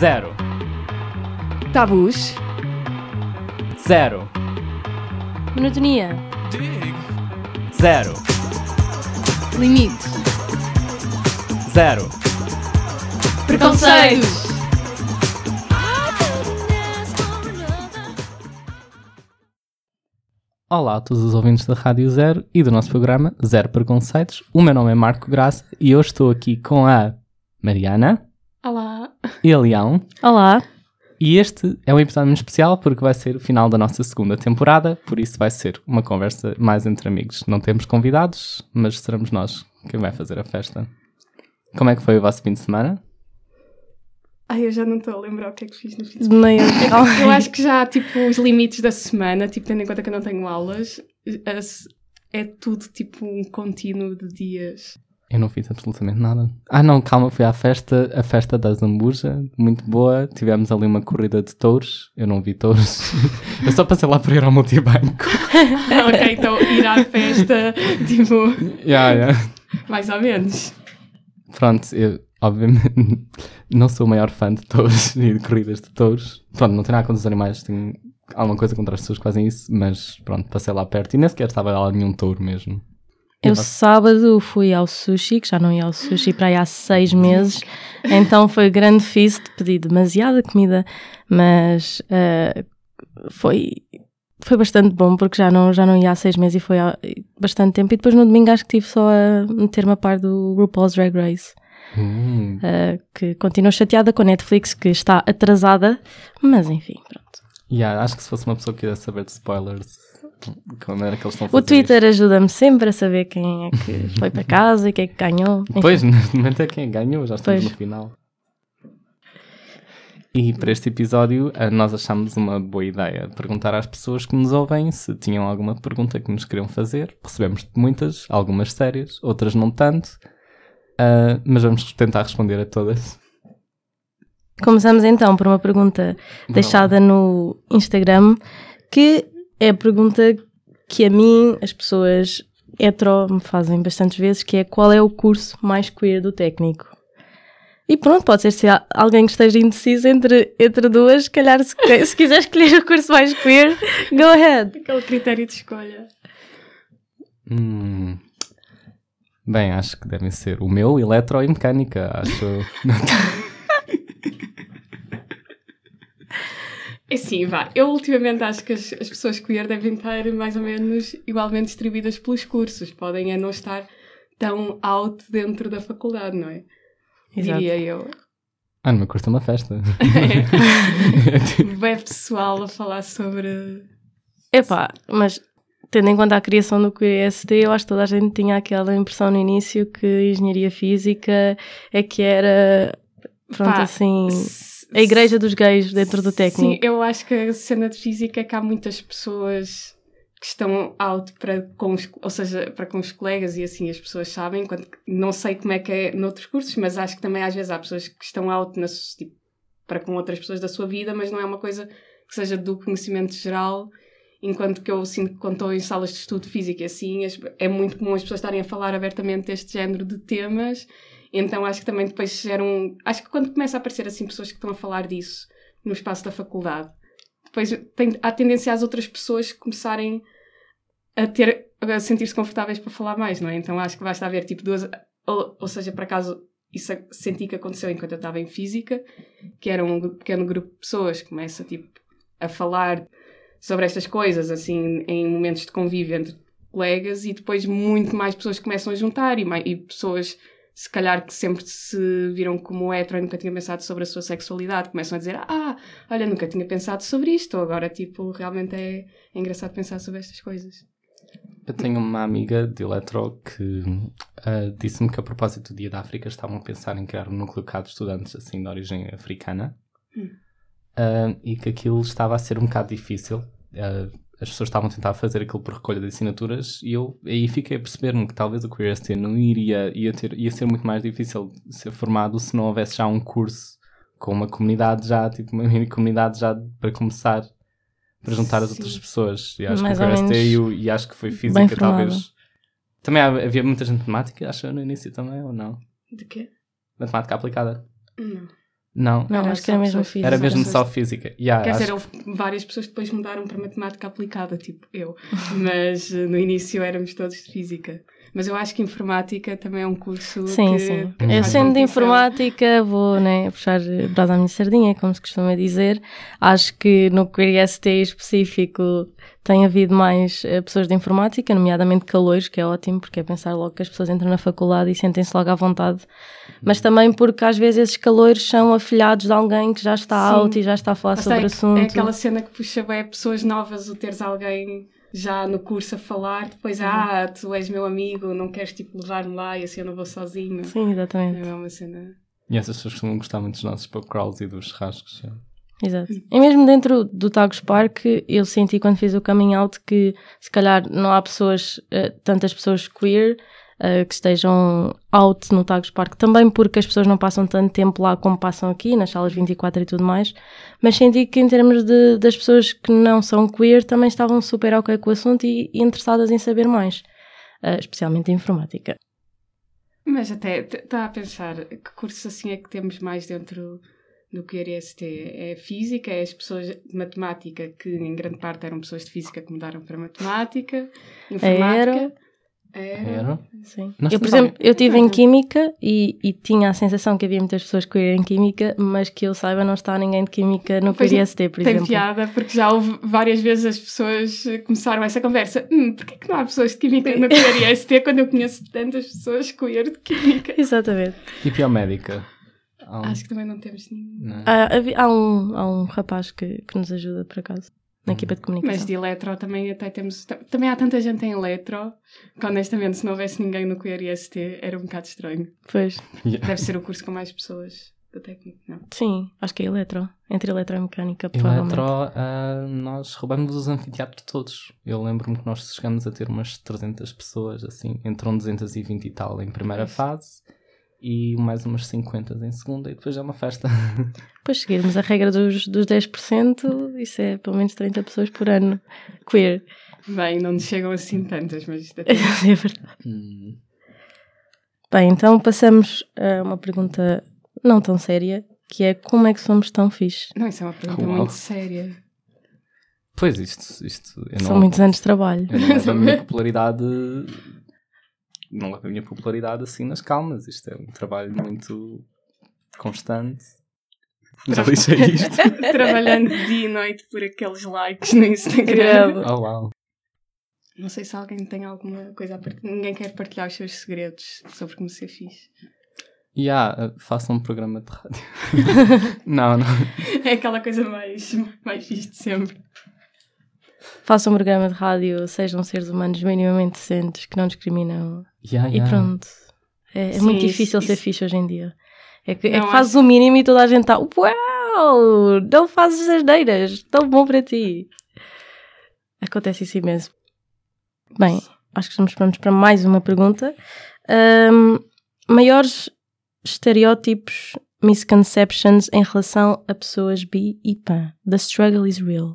Zero. Tabus. Zero. Monotonia. Zero. Limites. Zero. Preconceitos. Olá a todos os ouvintes da Rádio Zero e do nosso programa Zero Preconceitos. O meu nome é Marco Graça e hoje estou aqui com a Mariana. E a Leão. Olá. E este é um episódio muito especial porque vai ser o final da nossa segunda temporada, por isso vai ser uma conversa mais entre amigos. Não temos convidados, mas seremos nós quem vai fazer a festa. Como é que foi o vosso fim de semana? Ai, eu já não estou a lembrar o que é que fiz no fim de semana. Nem Eu acho que já, tipo, os limites da semana, tipo, tendo em conta que eu não tenho aulas, as- é tudo, tipo, um contínuo de dias. Eu não fiz absolutamente nada. Ah, não, calma, fui à festa, a festa da Zambuja, muito boa. Tivemos ali uma corrida de touros. Eu não vi touros. eu só passei lá para ir ao multibanco. ok, então ir à festa, tipo, Yeah, yeah. mais ou menos. Pronto, eu, obviamente, não sou o maior fã de touros e de corridas de touros. Pronto, não tenho nada contra os animais, tenho alguma coisa contra as pessoas que fazem isso, mas pronto, passei lá perto e nem sequer estava lá nenhum touro mesmo. Eu sábado fui ao sushi, que já não ia ao sushi para aí há seis meses, então foi grande feast, pedi demasiada comida, mas eh, foi, foi bastante bom porque já não, já não ia há seis meses e foi há bastante tempo. E depois no domingo acho que estive só a meter-me a par do RuPaul's Drag Race, Hum, eh, que continuo chateada com a Netflix que está atrasada, mas enfim, pronto. yeah, acho que se fosse uma pessoa que quisesse saber de spoilers, como era que eles estão a O Twitter ajuda-me sempre a saber quem é que foi para casa e quem é que ganhou. Pois, neste momento é quem ganhou, já estamos Pois. no final. E para este episódio, eh, nós achámos uma boa ideia perguntar às pessoas que nos ouvem se tinham alguma pergunta que nos queriam fazer. Recebemos muitas, algumas sérias, outras não tanto, eh, mas vamos tentar responder a todas. Começamos então por uma pergunta deixada no Instagram, que é a pergunta que a mim, as pessoas hetero, me fazem bastantes vezes, que é qual é o curso mais queer do técnico? E pronto, pode ser se há alguém que esteja indeciso entre, entre duas, se calhar se, se quiser escolher o curso mais queer, go ahead. Aquele critério de escolha. Hum. Bem, acho que devem ser o meu, eletro e mecânica, acho. É sim, vá. Eu ultimamente acho que as, as pessoas queer devem estar mais ou menos igualmente distribuídas pelos cursos. Podem é não estar tão out dentro da faculdade, não é? Exato. Diria eu. ah, no meu curso é uma festa. Bem pessoal a falar sobre. Epá, mas tendo em conta a criação do QST, eu acho que toda a gente tinha aquela impressão no início que engenharia física é que era, pronto, Pá, assim, a igreja dos gays dentro do Sim, técnico. eu acho que a cena de física é que há muitas pessoas que estão out para com os, ou seja, para com os colegas e assim as pessoas sabem, que não sei como é que é noutros cursos, mas acho que também às vezes há pessoas que estão out na, tipo, para com outras pessoas da sua vida, mas não é uma coisa que seja do conhecimento geral, enquanto que eu sinto que quando estou em salas de estudo físico e assim, as- é muito comum as pessoas estarem a falar abertamente deste género de temas, então acho que também depois geram. Acho que quando começa a aparecer assim pessoas que estão a falar disso no espaço da faculdade, depois tem, há tendência às outras pessoas começarem a ter a sentir-se confortáveis para falar mais, não é? Então acho que basta haver tipo duas. Ou, ou seja, por acaso, isso senti que aconteceu enquanto eu estava em física, que era um pequeno grupo de pessoas que começa tipo a falar sobre estas coisas, assim, em momentos de convívio entre colegas, e depois muito mais pessoas começam a juntar e, mai- e pessoas se calhar que sempre se viram como hetero e nunca tinham pensado sobre a sua sexualidade, começam a dizer, ah, olha, nunca tinha pensado sobre isto, ou agora, tipo, realmente é, é engraçado pensar sobre estas coisas. Eu tenho uma amiga de eletro que ah, disse-me que a propósito do Dia da África estavam a pensar em criar um núcleo cá de estudantes assim de origem africana Hum. Ah, e que aquilo estava a ser um bocado difícil. Ah, as pessoas estavam a tentar fazer aquilo por recolha de assinaturas e eu aí fiquei a perceber-me que talvez o Queer ST não iria, ia, ter, ia ser muito mais difícil ser formado se não houvesse já um curso com uma comunidade já, tipo uma mini comunidade já para começar, para juntar as Sim. outras pessoas. E acho Mais que o ou Queer ST menos e, o- e acho que foi física talvez. Também havia muita gente de matemática, acho eu, no início também, ou não? De quê? Matemática aplicada. Não. Não, Não, Era acho que era só mesmo pessoas- física. era mesmo pessoas- só física. Yeah, Quer acho- dizer, houve várias pessoas que depois mudaram para matemática aplicada, tipo eu. Mas eh, no início éramos todos de física. Mas eu acho que informática também é um curso Sim, que, sim. que Eu faz sendo de informática, vou né, puxar brasa à minha sardinha, como se costuma dizer. Acho que no Queer ST específico tem havido mais eh, pessoas de informática, nomeadamente calores, que é ótimo, porque é pensar logo que as pessoas entram na faculdade e sentem-se logo à vontade. Mas também porque às vezes esses calores são afilhados de alguém que já está Sim. alto e já está a falar Lá sobre o é- assunto. É aquela cena que puxa bem pessoas novas, o teres alguém já no curso a falar, depois, ah, tu és meu amigo, não queres tipo levar-me lá e assim eu não vou sozinho. Sim, exatamente. É uma cena. E essas pessoas costumam gostar muito dos nossos pub crawls e dos churrascos. Exato. E mesmo dentro do Tagus Park, eu senti quando fiz o coming out que se calhar não há pessoas, eh, tantas pessoas queer, eh, que estejam out no Tagus Park, também porque as pessoas não passam tanto tempo lá como passam aqui, nas salas 24 e tudo mais, mas senti que em termos de, das pessoas que não são queer também estavam super ok com o assunto e, e interessadas em saber mais, eh, especialmente em informática. Mas até está a pensar que cursos assim é que temos mais dentro do que ST? É física, é as pessoas de matemática, que em grande parte eram pessoas de física que mudaram para matemática, informática. Aero. Era? Sim. Nós eu, por exemplo, eu estive em. Química e, e tinha a sensação que havia muitas pessoas queer em Química, mas que eu saiba não está ninguém de Química no Pois Queer não, ST, por Tem exemplo. piada, porque já houve várias vezes as pessoas começaram essa conversa. Hum, porquê que não há pessoas de química no Queer IST quando eu conheço tantas pessoas queer de química? Exatamente. E biomédica? Um- Acho que também não temos nenhum. não. Há, havi- há um, há um rapaz que, que nos ajuda, por acaso, na equipa de Mas comunicação. de eletro também até temos. ta- Também há tanta gente em eletro que honestamente se não houvesse ninguém no Queer IST era um bocado estranho. Pois, Yeah. Deve ser o curso com mais pessoas da técnica. Não. sim, acho que é eletro. Entre eletro e mecânica, provavelmente. Eletro, ah, nós roubamos os anfiteatros todos. Eu lembro-me que nós chegamos a ter umas 300 pessoas, assim, entram 220 e tal em primeira Pois. fase e mais umas 50 em segunda e depois é uma festa. Depois seguirmos a regra dos, dos 10%, isso é pelo menos 30 pessoas por ano. Queer. Bem, não nos chegam assim tantas, mas isto até. é verdade. Hum, Bem, então passamos a uma pergunta não tão séria, que é como é que somos tão fixe? Não, isso é uma pergunta Uau. muito séria. Pois isto, isto eu São não, muitos anos de trabalho. eu não levo a minha popularidade. Não levo a minha popularidade assim nas calmas. Isto é um trabalho muito constante. Já deixei isto. Trabalhando dia e noite por aqueles likes no Instagram. Oh, uau. Não sei se alguém tem alguma coisa a partilhar. Ninguém quer partilhar os seus segredos sobre como ser fixe. E ah, façam um programa de rádio. não, não. É aquela coisa mais, mais fixe de sempre. Façam um programa de rádio, sejam seres humanos minimamente decentes, que não discriminam. Yeah, E yeah. pronto. É, é Sim, muito isso- difícil ser isso- fixe hoje em dia. É que, é que fazes o mínimo e toda a gente está, uau, não fazes as neiras, tão bom para ti. Acontece isso imenso. Bem, acho que estamos prontos para mais uma pergunta. Ahm, maiores estereótipos, misconceptions em relação a pessoas bi e pan. The struggle is real.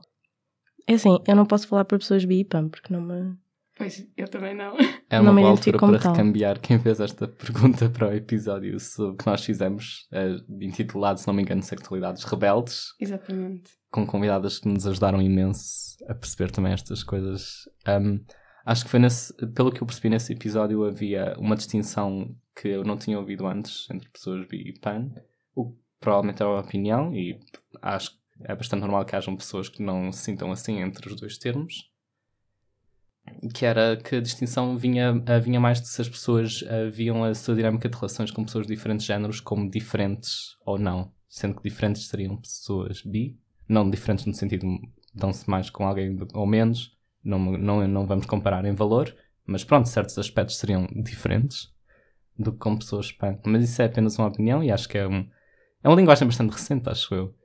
É assim, eu não posso falar para pessoas bi e pan, porque não me... Pois, eu também não. É Não uma me boa altura como para tal. recambiar quem fez esta pergunta para o episódio sobre que nós fizemos, eh, intitulado, se não me engano, Sexualidades Rebeldes, Exatamente. com convidadas que nos ajudaram imenso a perceber também estas coisas. Um, acho que foi nesse, pelo que eu percebi nesse episódio, havia uma distinção que eu não tinha ouvido antes entre pessoas bi e pan, o que provavelmente era uma opinião, e acho que é bastante normal que hajam pessoas que não se sintam assim entre os dois termos. Que era que a distinção vinha, ah, vinha mais de se as pessoas ah, viam a sua dinâmica de relações com pessoas de diferentes géneros como diferentes ou não. Sendo que diferentes seriam pessoas bi, não diferentes no sentido dão-se mais com alguém ou menos, não, não, não vamos comparar em valor, mas pronto, certos aspectos seriam diferentes do que com pessoas pan. Mas isso é apenas uma opinião e acho que é, um, é uma linguagem bastante recente, acho eu.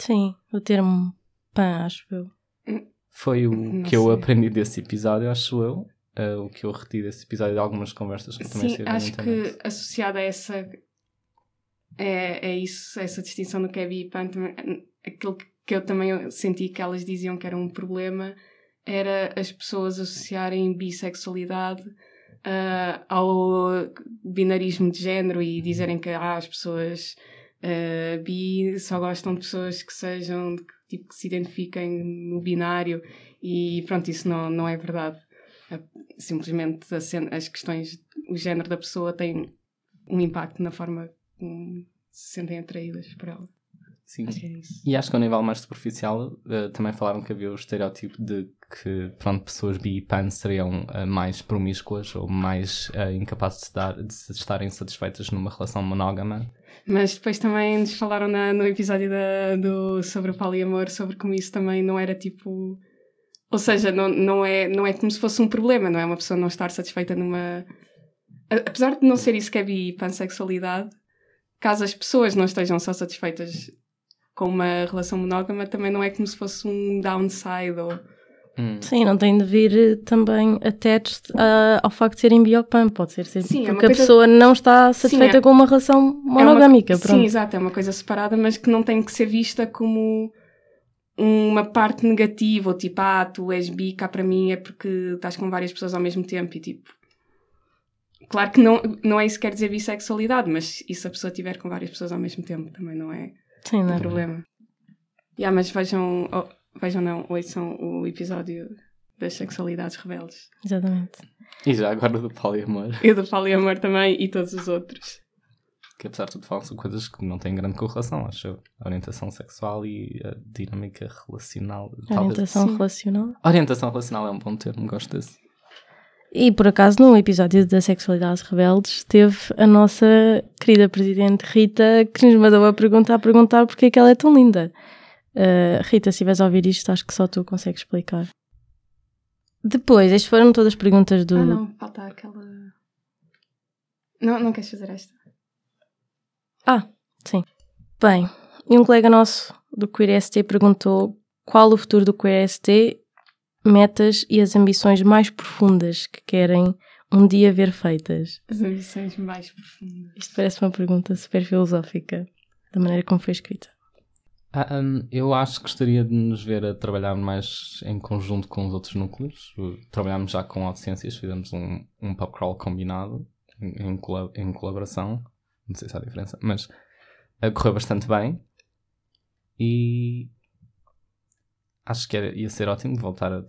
Sim, o termo pan, acho eu. Foi o Não que eu sei. aprendi desse episódio, acho eu. eh, o que eu retiro desse episódio de algumas conversas que eu também Sim, acho que associada a essa. É, é isso, essa distinção do que bi e pan. também- Aquilo que- eu também senti que elas diziam que era um problema era as pessoas associarem bissexualidade ah, ao binarismo de género e dizerem que ah, as pessoas uh, bi só gostam de pessoas que sejam, tipo, que se identifiquem no binário e pronto, isso não, não é verdade. Simplesmente as questões, o género da pessoa tem um impacto na forma como se sentem atraídas por ela. Sim. É e acho que ao nível mais superficial uh, também falaram que havia o estereótipo de que pronto, pessoas bi e pan seriam uh, mais promíscuas ou mais uh, incapazes de, dar, de estarem satisfeitas numa relação monógama. Mas depois também nos falaram na, no episódio da, do, sobre o poliamor, sobre como isso também não era tipo. Ou seja, não, não, é, não é como se fosse um problema, não é uma pessoa não estar satisfeita numa. Apesar de não ser isso que é bi pansexualidade, caso as pessoas não estejam só satisfeitas com uma relação monógama, também não é como se fosse um downside ou. Hum. Sim, não tem de vir eh, também attached uh, ao facto de serem biopam. Pode ser sempre sim, é porque é a pessoa não está satisfeita sim, é... com uma relação monogâmica. É uma... Sim, exato, é uma coisa separada, mas que não tem que ser vista como uma parte negativa, ou tipo, ah, tu és bi, cá para mim é porque estás com várias pessoas ao mesmo tempo e tipo. Claro que não, não é isso que quer dizer bissexualidade, mas e se a pessoa estiver com várias pessoas ao mesmo tempo também não é Sim, não é problema. Yeah, mas vejam, oh, vejam não, ouçam o episódio das sexualidades rebeldes. Exatamente. E já agora do poliamor. E do poliamor também e todos os outros. Que apesar de tudo falam são coisas que não têm grande correlação, acho eu. A orientação sexual e a dinâmica relacional. Orientação talvez. relacional? Orientação relacional é um bom termo, gosto desse. E por acaso, no episódio da Sexualidade Rebeldes, teve a nossa querida Presidente Rita que nos mandou a perguntar a perguntar porque é que ela é tão linda. Uh, Rita, se estiveres a ouvir isto, acho que só tu consegues explicar. Depois, estas foram todas as perguntas do. Ah, não, falta aquela. Não, não queres fazer esta? Ah, sim. Bem, e um colega nosso do Queer ST perguntou qual o futuro do Queer ST metas e as ambições mais profundas que querem um dia ver feitas? As ambições mais profundas. Isto parece uma pergunta super filosófica, da maneira como foi escrita. Ah, um, eu acho que gostaria de nos ver a trabalhar mais em conjunto com os outros núcleos. Trabalhámos já com Autociências, fizemos um, um pub crawl combinado, em, em, em colaboração. Não sei se há diferença, mas uh, correu bastante bem. E acho que era, ia ser ótimo voltar a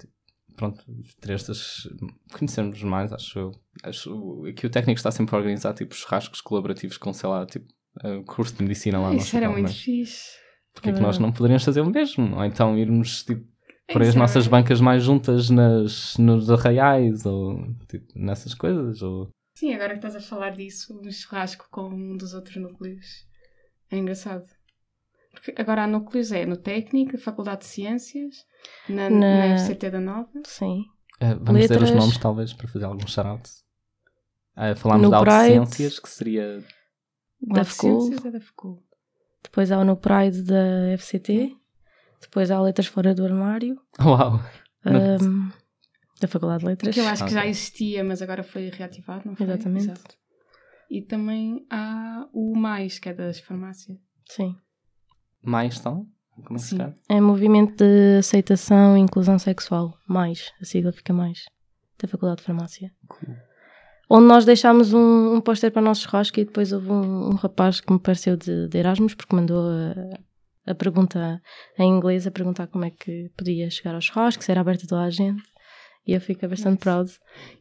pronto, ter estas conhecermos mais, acho eu. Acho que o técnico está sempre a organizar tipo churrascos colaborativos com, sei lá, tipo uh, curso de medicina lá no Isso era muito fixe. Porque é que nós não poderíamos fazer o mesmo? Ou então irmos tipo por as nossas bancas mais juntas nas, nos arraiais ou tipo, nessas coisas? Ou... Sim, agora que estás a falar disso, um churrasco com um dos outros núcleos. É engraçado. Porque agora há núcleos, é no técnico, Faculdade de Ciências, na, na... na FCT da Nova. Sim. Uh, vamos Letras. dizer os nomes, talvez, para fazer algum shout Uh, falámos no da Ciências, que seria... Da FCU. É da FCU. Depois há o No Pride da FCT. Depois há Letras Fora do Armário. Uau! Um, da Faculdade de Letras. Que eu acho que já existia, mas agora foi reativado, não foi? Exatamente. Exato. E também há o Mais, que é das farmácias. Sim. Mais estão? Como é que se chama? É Movimento de Aceitação e Inclusão Sexual. Mais. A sigla fica mais. Da Faculdade de Farmácia. Cool. Onde nós deixámos um, um póster para o nosso churrasco e depois houve um, um rapaz que me pareceu de, de Erasmus porque mandou a, a pergunta em inglês a perguntar como é que podia chegar ao churrasco, se era aberto a toda a gente. E eu fico bastante proud.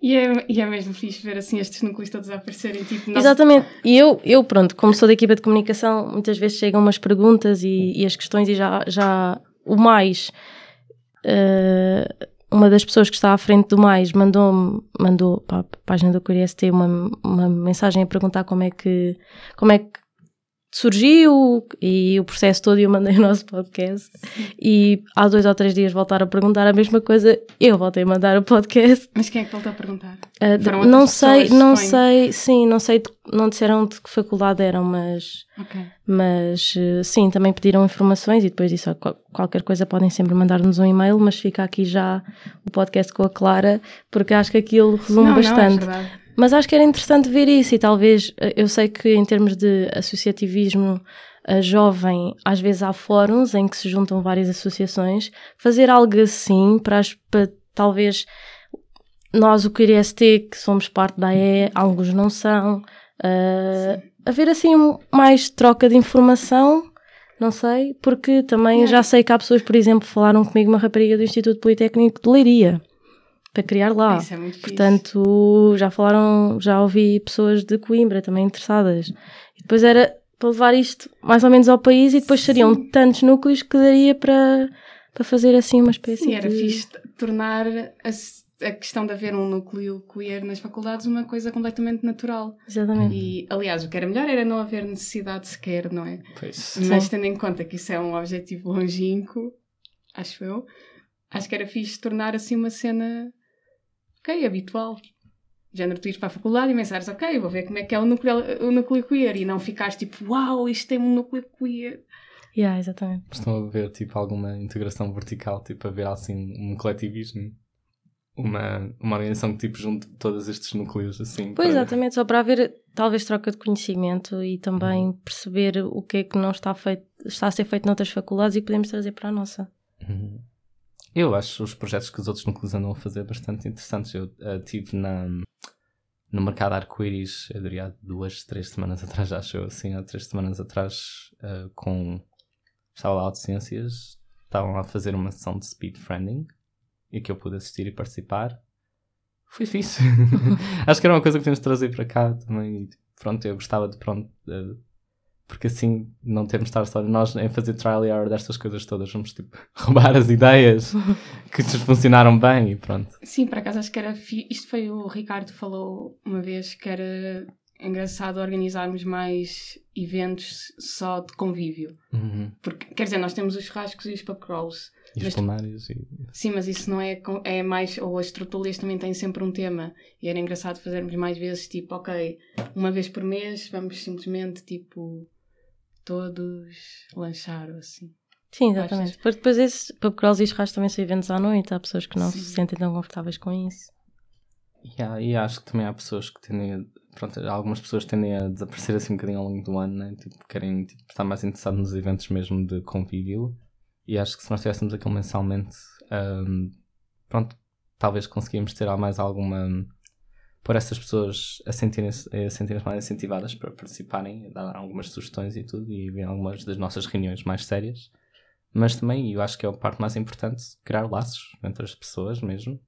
E é, e é mesmo fixe ver assim estes núcleos todos a aparecerem. Tipo. Exatamente. E eu, eu, pronto, como sou da equipa de comunicação, muitas vezes chegam umas perguntas e, e as questões e já, já o mais. Uh, uma das pessoas que está à frente do mais mandou mandou para a página do CuriST uma, uma mensagem a perguntar como é que como é que surgiu e o processo todo e eu mandei o nosso podcast. E há dois ou três dias voltaram a perguntar a mesma coisa eu voltei a mandar o podcast. Mas quem é que voltou a perguntar? Uh, não sei, não sei sim, não sei, não disseram de que faculdade eram mas okay. mas uh, sim, também pediram informações e depois disso qualquer coisa podem sempre mandar-nos um e-mail mas fica aqui já o podcast com a Clara porque acho que aquilo resume não, bastante não, é mas acho que era interessante ver isso e talvez, eh, eu sei que em termos de associativismo jovem, às vezes há fóruns em que se juntam várias associações, fazer algo assim para, para talvez nós, o QRST, que somos parte da AE, alguns não são, uh, haver assim mais troca de informação, não sei, porque também já sei que há pessoas, por exemplo, falaram comigo uma rapariga do Instituto Politécnico de Leiria para criar lá. Isso é muito fixe. Portanto, já falaram, já ouvi pessoas de Coimbra também interessadas. E depois era para levar isto mais ou menos ao país e depois seriam tantos núcleos que daria para, para fazer assim uma espécie Sim, era de... fixe tornar a, a questão de haver um núcleo queer nas faculdades uma coisa completamente natural. Exatamente. E, aliás, o que era melhor era não haver necessidade sequer, não é? Pois. Mas tendo em conta que isso é um objetivo longínquo, acho eu, acho que era fixe tornar assim uma cena, ok, habitual. Género, tu ires para a faculdade e pensares, ok, vou ver como é que é o núcleo, o núcleo queer e não ficares tipo, uau, isto tem um núcleo queer. Yeah, exatamente. Estão a ver tipo alguma integração vertical, tipo a ver assim um coletivismo, uma, uma organização que tipo junte todos estes núcleos assim. Pois, para- exatamente, só para haver talvez troca de conhecimento e também perceber o que é que não está, feito, está a ser feito noutras faculdades e podemos trazer para a nossa. Uhum. Eu acho os projetos que os outros núcleos andam a fazer bastante interessantes. Eu estive na, no mercado arco-íris, eu diria há duas, três semanas atrás, acho eu, assim, há três semanas atrás, eh, com. Estava lá de ciências, estavam a fazer uma sessão de speed friending e que eu pude assistir e participar. Foi fixe. acho que era uma coisa que podemos trazer para cá também. e, Pronto, eu gostava de, pronto, de- porque assim não temos de estar só nós em fazer trial and error destas coisas todas, vamos tipo roubar as ideias que nos funcionaram bem e pronto. Sim, por acaso acho que era. Isto foi o Ricardo falou uma vez que era engraçado organizarmos mais eventos só de convívio. Porque, quer dizer, nós temos os churrascos e os pub crawls. E os plenários e Sim, mas isso não é, é mais. Ou as tertúlias também têm sempre um tema. E era engraçado fazermos mais vezes, tipo, ok, uma vez por mês vamos simplesmente, tipo, todos lanchar ou assim. Sim, exatamente. Depois, depois esses pub crawls e churrascos também são eventos à noite, há pessoas que não Sim. se sentem tão confortáveis com isso. E, há- e acho que também há pessoas que tendem a, pronto, algumas pessoas tendem a desaparecer assim um bocadinho ao longo do ano, né? tipo, querem tipo, estar mais interessados nos eventos mesmo de convívio. E acho que se nós tivéssemos aquilo mensalmente, ahm, pronto, talvez conseguíamos ter mais alguma. Por essas pessoas a sentirem-se sentirem mais incentivadas para participarem, dar algumas sugestões e tudo, e ver algumas das nossas reuniões mais sérias. Mas também, eu acho que é a parte mais importante, criar laços entre as pessoas mesmo.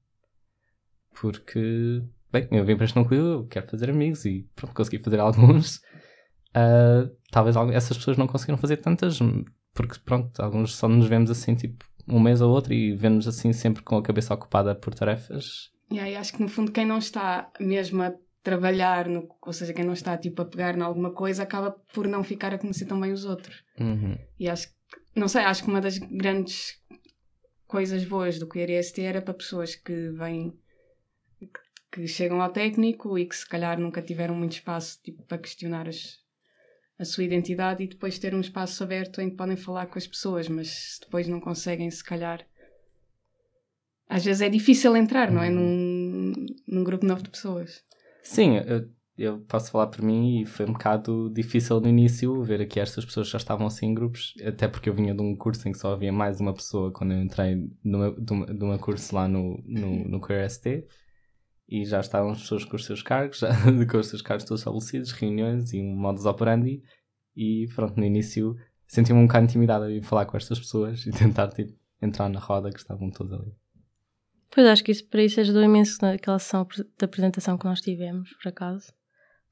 Porque, bem, eu vim para este núcleo, quero fazer amigos e pronto, consegui fazer alguns. Ah, talvez essas pessoas não conseguiram fazer tantas, porque pronto, alguns só nos vemos assim, tipo, um mês ou outro e vemos assim sempre com a cabeça ocupada por tarefas. E aí acho que no fundo quem não está mesmo a trabalhar, no, ou seja, quem não está tipo a pegar em alguma coisa, acaba por não ficar a conhecer tão bem os outros. Uhum. E acho que, não sei, acho que uma das grandes coisas boas do QRST era para pessoas que vêm, que chegam ao técnico e que se calhar nunca tiveram muito espaço tipo, para questionar as, a sua identidade e depois ter um espaço aberto em que podem falar com as pessoas, mas depois não conseguem, se calhar. Às vezes é difícil entrar, não é? Num, num grupo novo de pessoas. Sim, eu, eu posso falar por mim e foi um bocado difícil no início ver aqui estas pessoas já estavam assim em grupos, até porque eu vinha de um curso em que só havia mais uma pessoa quando eu entrei numa, de, uma, de uma curso lá no, no, no QRST e já estavam as pessoas com os seus cargos, já, com os seus cargos todos estabelecidos, reuniões e um modus operandi e pronto, no início senti-me um bocado intimidado a ir falar com estas pessoas e tentar tipo, entrar na roda que estavam todos ali. Pois acho que isso para isso ajudou imenso naquela sessão da apresentação que nós tivemos, por acaso.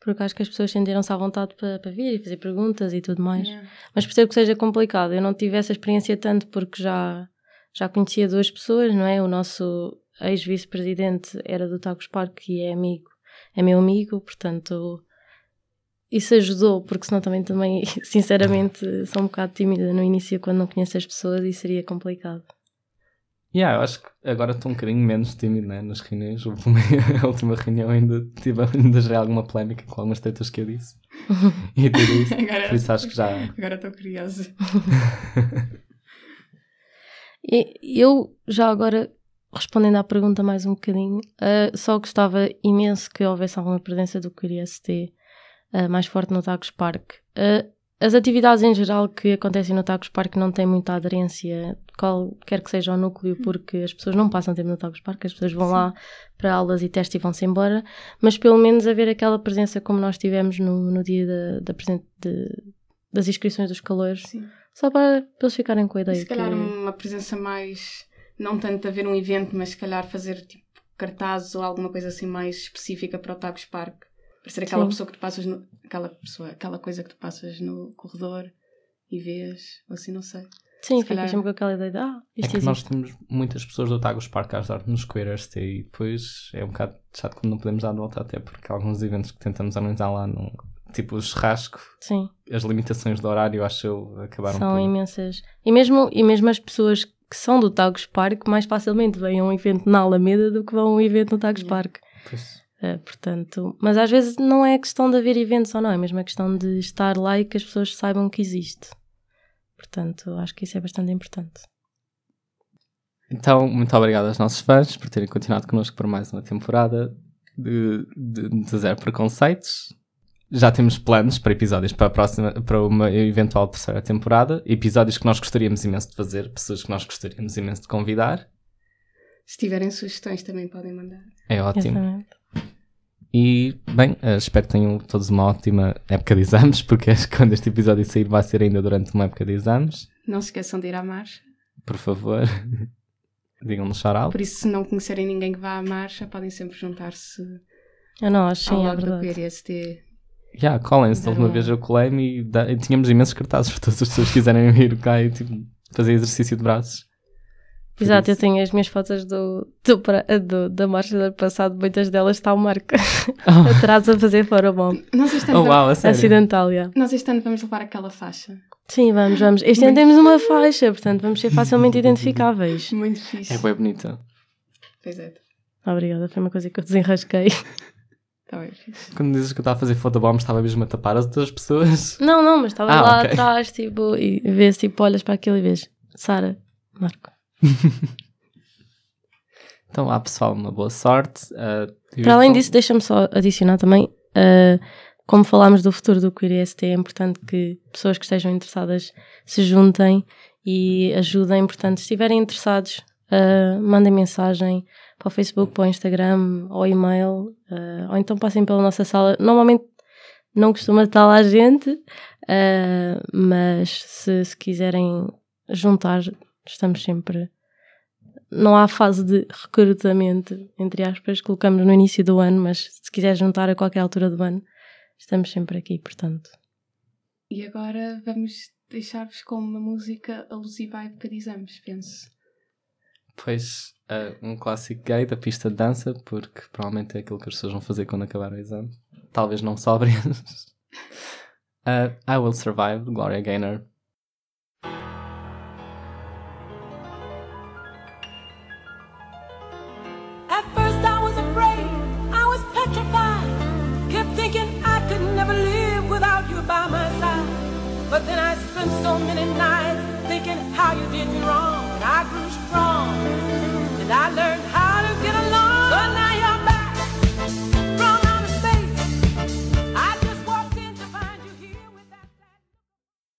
Porque acho que as pessoas sentiram-se à vontade para, para vir e fazer perguntas e tudo mais. Mas percebo que seja complicado. Eu não tive essa experiência tanto porque já, já conhecia duas pessoas, não é? O nosso ex-vice-presidente era do Tacos Parque e é amigo, é meu amigo, portanto isso ajudou, porque senão também, também sinceramente, sou um bocado tímida no início quando não conheço as pessoas e seria complicado. Yeah, eu acho que agora estou um bocadinho menos tímido né, nas reuniões. A última reunião ainda tive ainda gerei alguma polémica com algumas tetas que eu disse. E tudo isso. Agora- Por isso acho que já. Agora estou curiosa. Eu, já agora, respondendo à pergunta mais um bocadinho, ah, só gostava imenso que houvesse alguma presença do QRST uh, mais forte no Tacos Park. Uh, as atividades em geral que acontecem no Tacos Parque não têm muita aderência, qualquer que seja o núcleo, porque as pessoas não passam tempo no Tacos Parque, as pessoas vão Sim. lá para aulas e testes e vão-se embora, mas pelo menos haver aquela presença como nós tivemos no, no dia da, da de, das inscrições dos calores, Sim. só para, para eles ficarem com a ideia. se calhar que... uma presença mais, não tanto haver um evento, mas se calhar fazer tipo cartazes ou alguma coisa assim mais específica para o Tacos Parque para ser aquela Sim. pessoa que tu passas no, aquela pessoa, aquela coisa que tu passas no corredor e vês, ou assim, não sei. Sim, fica calhar... sempre com aquela ideia de ah, isto É que existe. nós temos muitas pessoas do Tagus Park a ajudar nos queers e depois é um bocado chato quando não podemos dar de volta até porque alguns eventos que tentamos organizar lá no tipo o churrasco, Sim. as limitações do horário acho eu acabaram São por... imensas. E mesmo, e mesmo as pessoas que são do Tagus Park mais facilmente vêm a um evento na Alameda do que vão a um evento no Tagus yeah. Park. Pois. Uh, portanto, mas às vezes não é questão de haver eventos ou não, é mesmo a questão de estar lá e que as pessoas saibam que existe. Portanto, acho que isso é bastante importante. Então, muito obrigado aos nossos fãs por terem continuado connosco por mais uma temporada de, de, de Zero Preconceitos. Já temos planos para episódios para a próxima, para uma eventual terceira temporada. Episódios que nós gostaríamos imenso de fazer, pessoas que nós gostaríamos imenso de convidar. Se tiverem sugestões também podem mandar. É ótimo. Exatamente. E, bem, eh, espero que tenham todos uma ótima época de exames, porque acho que quando este episódio sair vai ser ainda durante uma época de exames. Não se esqueçam de ir à marcha. Por favor, digam-nos shout Por isso, se não conhecerem ninguém que vá à marcha, podem sempre juntar-se a nós, sim, ao é do PRST. Já, yeah, colhem-se. Da última vez eu colei-me e, e, tínhamos imensos cartazes para todas as pessoas que quiserem vir cá e tipo, fazer exercício de braços. Exato, eu tenho as minhas fotos do, do, do da marcha do ano passado, muitas delas está o Marco oh. atrás a fazer fora bom. Nós este ano oh, wow, Acidental, yeah. Nós este ano vamos levar aquela faixa. Sim, vamos, vamos. Este ano temos uma faixa, portanto vamos ser facilmente identificáveis. Muito fixe. É bem bonita. Pois é. Obrigada, foi uma coisa que eu desenrasquei. Está bem fixe. Quando dizes que eu estava a fazer fotobombs, estava mesmo a tapar as outras pessoas? Não, não, mas estava ah, lá okay. atrás, tipo, e vês, tipo, olhas para aquilo e vês, Sara, Marco. então lá pessoal, uma boa sorte. Uh, Para além disso, deixa-me só adicionar também, uh, como falámos do futuro do QRST, é importante que pessoas que estejam interessadas se juntem e ajudem. Portanto, se estiverem interessados, uh, mandem mensagem para o Facebook, para o Instagram, ou e-mail, ou então passem pela nossa sala. Normalmente não costuma estar lá a gente, mas se, se quiserem juntar Estamos sempre. Não há fase de recrutamento, entre aspas, colocamos no início do ano, mas se quiser juntar a qualquer altura do ano, estamos sempre aqui, portanto. E agora vamos deixar-vos com uma música alusiva à época de exames, penso. Pois, uh, um clássico gay da pista de dança, porque provavelmente é aquilo que as pessoas vão fazer quando acabar o exame. Talvez não sobrem. uh, I Will Survive, Gloria Gaynor.